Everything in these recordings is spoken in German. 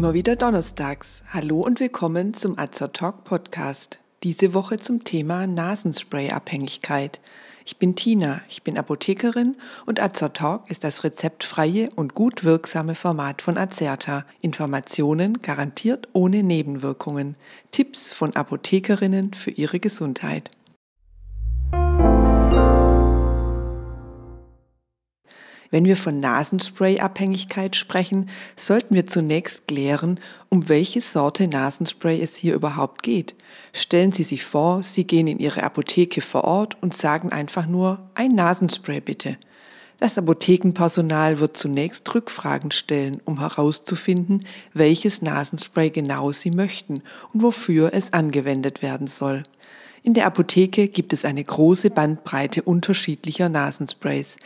Immer wieder donnerstags. Hallo und willkommen zum Azer Talk Podcast. Diese Woche zum Thema Nasenspray-Abhängigkeit. Ich bin Tina, ich bin Apothekerin und Azer Talk ist das rezeptfreie und gut wirksame Format von Azerta. Informationen garantiert ohne Nebenwirkungen. Tipps von Apothekerinnen für ihre Gesundheit. Wenn wir von Nasenspray-Abhängigkeit sprechen, sollten wir zunächst klären, um welche Sorte Nasenspray es hier überhaupt geht. Stellen Sie sich vor, Sie gehen in Ihre Apotheke vor Ort und sagen einfach nur ein Nasenspray bitte. Das Apothekenpersonal wird zunächst Rückfragen stellen, um herauszufinden, welches Nasenspray genau Sie möchten und wofür es angewendet werden soll. In der Apotheke gibt es eine große Bandbreite unterschiedlicher Nasensprays.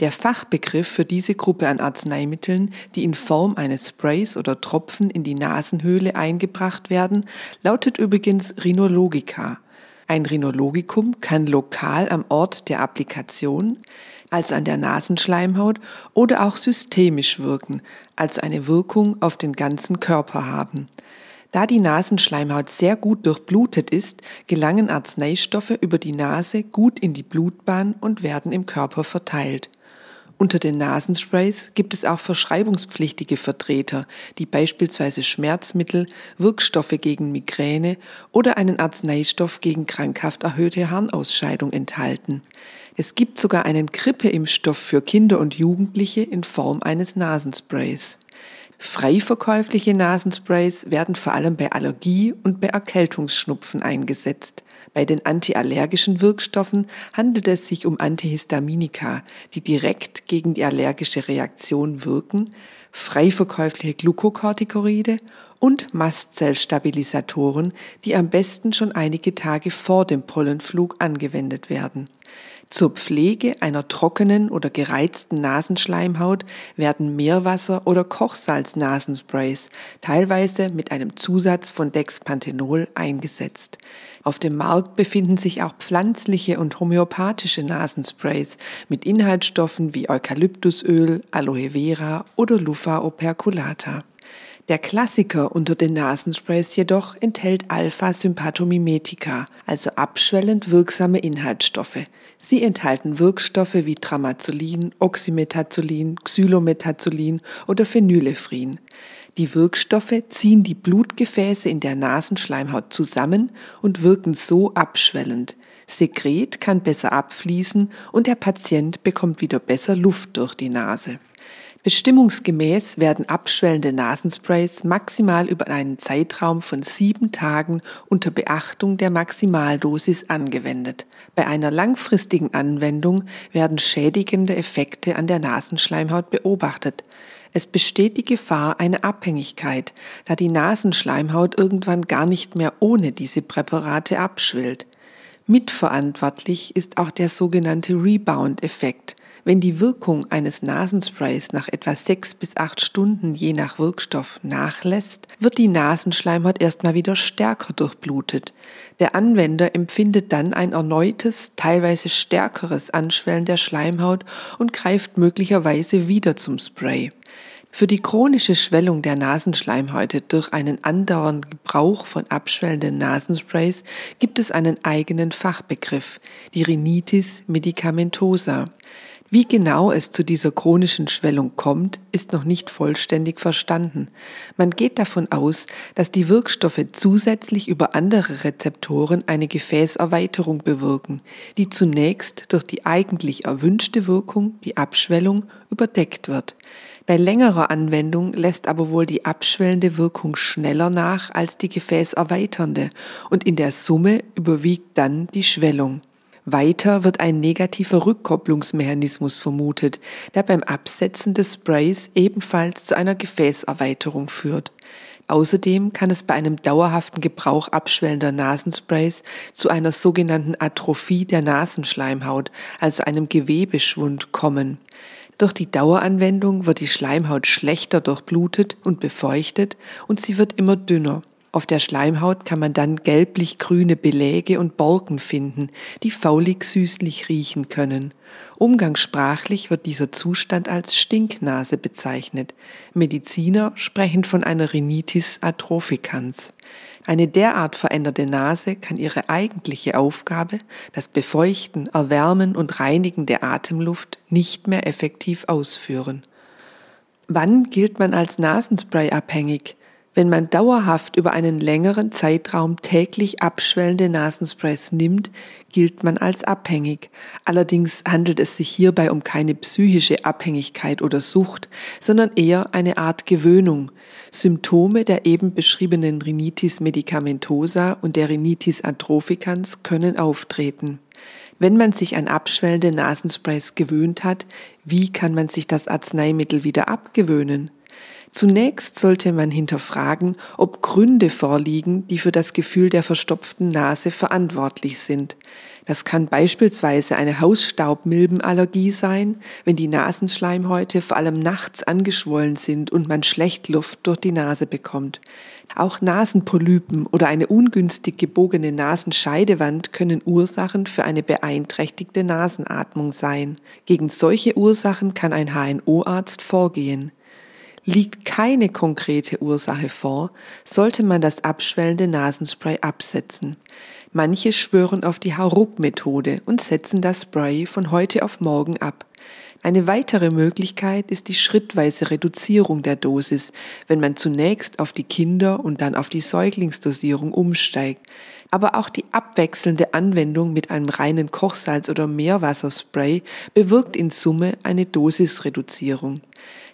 Der Fachbegriff für diese Gruppe an Arzneimitteln, die in Form eines Sprays oder Tropfen in die Nasenhöhle eingebracht werden, lautet übrigens Rhinologica. Ein Rhinologicum kann lokal am Ort der Applikation, also an der Nasenschleimhaut, oder auch systemisch wirken, also eine Wirkung auf den ganzen Körper haben. Da die Nasenschleimhaut sehr gut durchblutet ist, gelangen Arzneistoffe über die Nase gut in die Blutbahn und werden im Körper verteilt. Unter den Nasensprays gibt es auch verschreibungspflichtige Vertreter, die beispielsweise Schmerzmittel, Wirkstoffe gegen Migräne oder einen Arzneistoff gegen krankhaft erhöhte Harnausscheidung enthalten. Es gibt sogar einen Grippeimpfstoff für Kinder und Jugendliche in Form eines Nasensprays. Freiverkäufliche Nasensprays werden vor allem bei Allergie und bei Erkältungsschnupfen eingesetzt. Bei den antiallergischen Wirkstoffen handelt es sich um Antihistaminika, die direkt gegen die allergische Reaktion wirken, freiverkäufliche Glukokortikoide und Mastzellstabilisatoren, die am besten schon einige Tage vor dem Pollenflug angewendet werden. Zur Pflege einer trockenen oder gereizten Nasenschleimhaut werden Meerwasser- oder Kochsalz-Nasensprays, teilweise mit einem Zusatz von Dexpanthenol, eingesetzt. Auf dem Markt befinden sich auch pflanzliche und homöopathische Nasensprays mit Inhaltsstoffen wie Eukalyptusöl, Aloe Vera oder Lupha operculata. Der Klassiker unter den Nasensprays jedoch enthält Alpha-Sympathomimetika, also abschwellend wirksame Inhaltsstoffe. Sie enthalten Wirkstoffe wie Tramazolin, Oxymetazolin, Xylometazolin oder Phenylephrin. Die Wirkstoffe ziehen die Blutgefäße in der Nasenschleimhaut zusammen und wirken so abschwellend. Sekret kann besser abfließen und der Patient bekommt wieder besser Luft durch die Nase. Bestimmungsgemäß werden abschwellende Nasensprays maximal über einen Zeitraum von sieben Tagen unter Beachtung der Maximaldosis angewendet. Bei einer langfristigen Anwendung werden schädigende Effekte an der Nasenschleimhaut beobachtet. Es besteht die Gefahr einer Abhängigkeit, da die Nasenschleimhaut irgendwann gar nicht mehr ohne diese Präparate abschwillt. Mitverantwortlich ist auch der sogenannte Rebound-Effekt, wenn die Wirkung eines Nasensprays nach etwa sechs bis acht Stunden je nach Wirkstoff nachlässt, wird die Nasenschleimhaut erstmal wieder stärker durchblutet. Der Anwender empfindet dann ein erneutes, teilweise stärkeres Anschwellen der Schleimhaut und greift möglicherweise wieder zum Spray. Für die chronische Schwellung der Nasenschleimhäute durch einen andauernden Gebrauch von abschwellenden Nasensprays gibt es einen eigenen Fachbegriff, die Rhinitis medicamentosa. Wie genau es zu dieser chronischen Schwellung kommt, ist noch nicht vollständig verstanden. Man geht davon aus, dass die Wirkstoffe zusätzlich über andere Rezeptoren eine Gefäßerweiterung bewirken, die zunächst durch die eigentlich erwünschte Wirkung, die Abschwellung, überdeckt wird. Bei längerer Anwendung lässt aber wohl die abschwellende Wirkung schneller nach als die gefäßerweiternde und in der Summe überwiegt dann die Schwellung. Weiter wird ein negativer Rückkopplungsmechanismus vermutet, der beim Absetzen des Sprays ebenfalls zu einer Gefäßerweiterung führt. Außerdem kann es bei einem dauerhaften Gebrauch abschwellender Nasensprays zu einer sogenannten Atrophie der Nasenschleimhaut, also einem Gewebeschwund, kommen. Durch die Daueranwendung wird die Schleimhaut schlechter durchblutet und befeuchtet und sie wird immer dünner. Auf der Schleimhaut kann man dann gelblich-grüne Beläge und Borken finden, die faulig-süßlich riechen können. Umgangssprachlich wird dieser Zustand als Stinknase bezeichnet. Mediziner sprechen von einer Rhinitis atrophicans. Eine derart veränderte Nase kann ihre eigentliche Aufgabe, das Befeuchten, Erwärmen und Reinigen der Atemluft, nicht mehr effektiv ausführen. Wann gilt man als Nasenspray abhängig? Wenn man dauerhaft über einen längeren Zeitraum täglich abschwellende Nasensprays nimmt, gilt man als abhängig. Allerdings handelt es sich hierbei um keine psychische Abhängigkeit oder Sucht, sondern eher eine Art Gewöhnung. Symptome der eben beschriebenen Rhinitis medicamentosa und der Rhinitis atrophicans können auftreten. Wenn man sich an abschwellende Nasensprays gewöhnt hat, wie kann man sich das Arzneimittel wieder abgewöhnen? Zunächst sollte man hinterfragen, ob Gründe vorliegen, die für das Gefühl der verstopften Nase verantwortlich sind. Das kann beispielsweise eine Hausstaubmilbenallergie sein, wenn die Nasenschleimhäute vor allem nachts angeschwollen sind und man schlecht Luft durch die Nase bekommt. Auch Nasenpolypen oder eine ungünstig gebogene Nasenscheidewand können Ursachen für eine beeinträchtigte Nasenatmung sein. Gegen solche Ursachen kann ein HNO-Arzt vorgehen. Liegt keine konkrete Ursache vor, sollte man das abschwellende Nasenspray absetzen. Manche schwören auf die Hauruck-Methode und setzen das Spray von heute auf morgen ab. Eine weitere Möglichkeit ist die schrittweise Reduzierung der Dosis, wenn man zunächst auf die Kinder- und dann auf die Säuglingsdosierung umsteigt. Aber auch die abwechselnde Anwendung mit einem reinen Kochsalz- oder Meerwasserspray bewirkt in Summe eine Dosisreduzierung.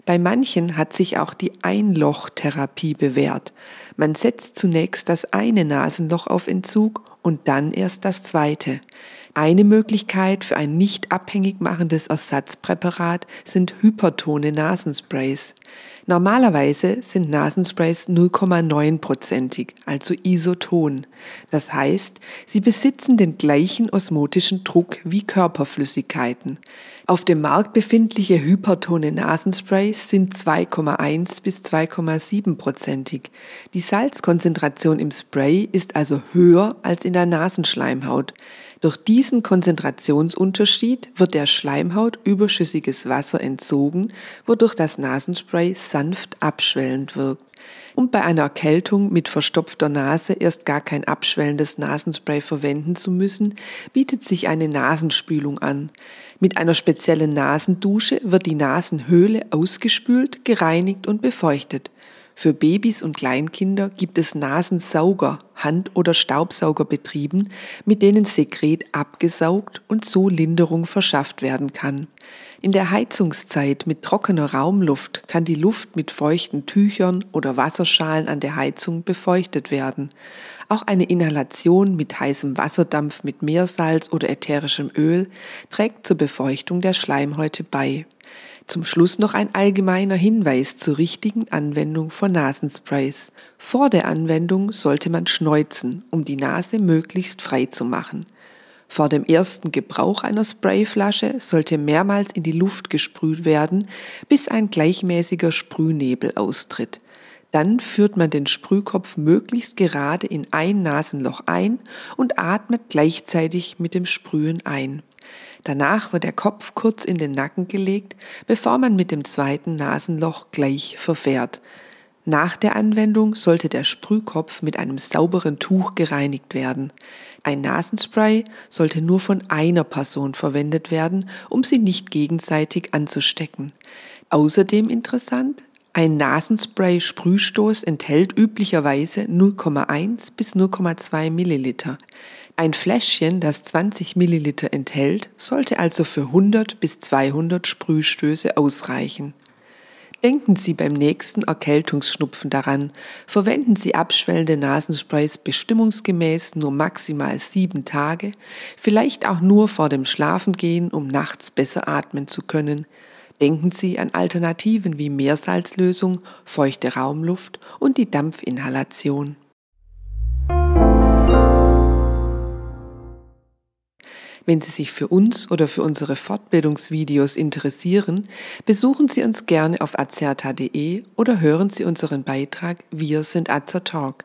Bei manchen hat sich auch die Einlochtherapie bewährt. Man setzt zunächst das eine Nasenloch auf Entzug und dann erst das zweite. Eine Möglichkeit für ein nicht abhängig machendes Ersatzpräparat sind hypertone Nasensprays. Normalerweise sind Nasensprays 0,9-prozentig, also isoton. Das heißt, sie besitzen den gleichen osmotischen Druck wie Körperflüssigkeiten. Auf dem Markt befindliche hypertone Nasensprays sind 2,1 bis 2,7-prozentig. Die Salzkonzentration im Spray ist also höher als in der Nasenschleimhaut. Durch diesen Konzentrationsunterschied wird der Schleimhaut überschüssiges Wasser entzogen, wodurch das Nasenspray sanft abschwellend wirkt. Um bei einer Erkältung mit verstopfter Nase erst gar kein abschwellendes Nasenspray verwenden zu müssen, bietet sich eine Nasenspülung an. Mit einer speziellen Nasendusche wird die Nasenhöhle ausgespült, gereinigt und befeuchtet. Für Babys und Kleinkinder gibt es Nasensauger, Hand- oder Staubsaugerbetrieben, mit denen Sekret abgesaugt und so Linderung verschafft werden kann. In der Heizungszeit mit trockener Raumluft kann die Luft mit feuchten Tüchern oder Wasserschalen an der Heizung befeuchtet werden. Auch eine Inhalation mit heißem Wasserdampf mit Meersalz oder ätherischem Öl trägt zur Befeuchtung der Schleimhäute bei. Zum Schluss noch ein allgemeiner Hinweis zur richtigen Anwendung von Nasensprays. Vor der Anwendung sollte man schneuzen, um die Nase möglichst frei zu machen. Vor dem ersten Gebrauch einer Sprayflasche sollte mehrmals in die Luft gesprüht werden, bis ein gleichmäßiger Sprühnebel austritt. Dann führt man den Sprühkopf möglichst gerade in ein Nasenloch ein und atmet gleichzeitig mit dem Sprühen ein. Danach wird der Kopf kurz in den Nacken gelegt, bevor man mit dem zweiten Nasenloch gleich verfährt. Nach der Anwendung sollte der Sprühkopf mit einem sauberen Tuch gereinigt werden. Ein Nasenspray sollte nur von einer Person verwendet werden, um sie nicht gegenseitig anzustecken. Außerdem interessant, ein Nasenspray-Sprühstoß enthält üblicherweise 0,1 bis 0,2 Milliliter. Ein Fläschchen, das 20 Milliliter enthält, sollte also für 100 bis 200 Sprühstöße ausreichen. Denken Sie beim nächsten Erkältungsschnupfen daran, verwenden Sie abschwellende Nasensprays bestimmungsgemäß nur maximal sieben Tage, vielleicht auch nur vor dem Schlafengehen, um nachts besser atmen zu können. Denken Sie an Alternativen wie Meersalzlösung, feuchte Raumluft und die Dampfinhalation. Wenn Sie sich für uns oder für unsere Fortbildungsvideos interessieren, besuchen Sie uns gerne auf azerta.de oder hören Sie unseren Beitrag Wir sind Azertalk.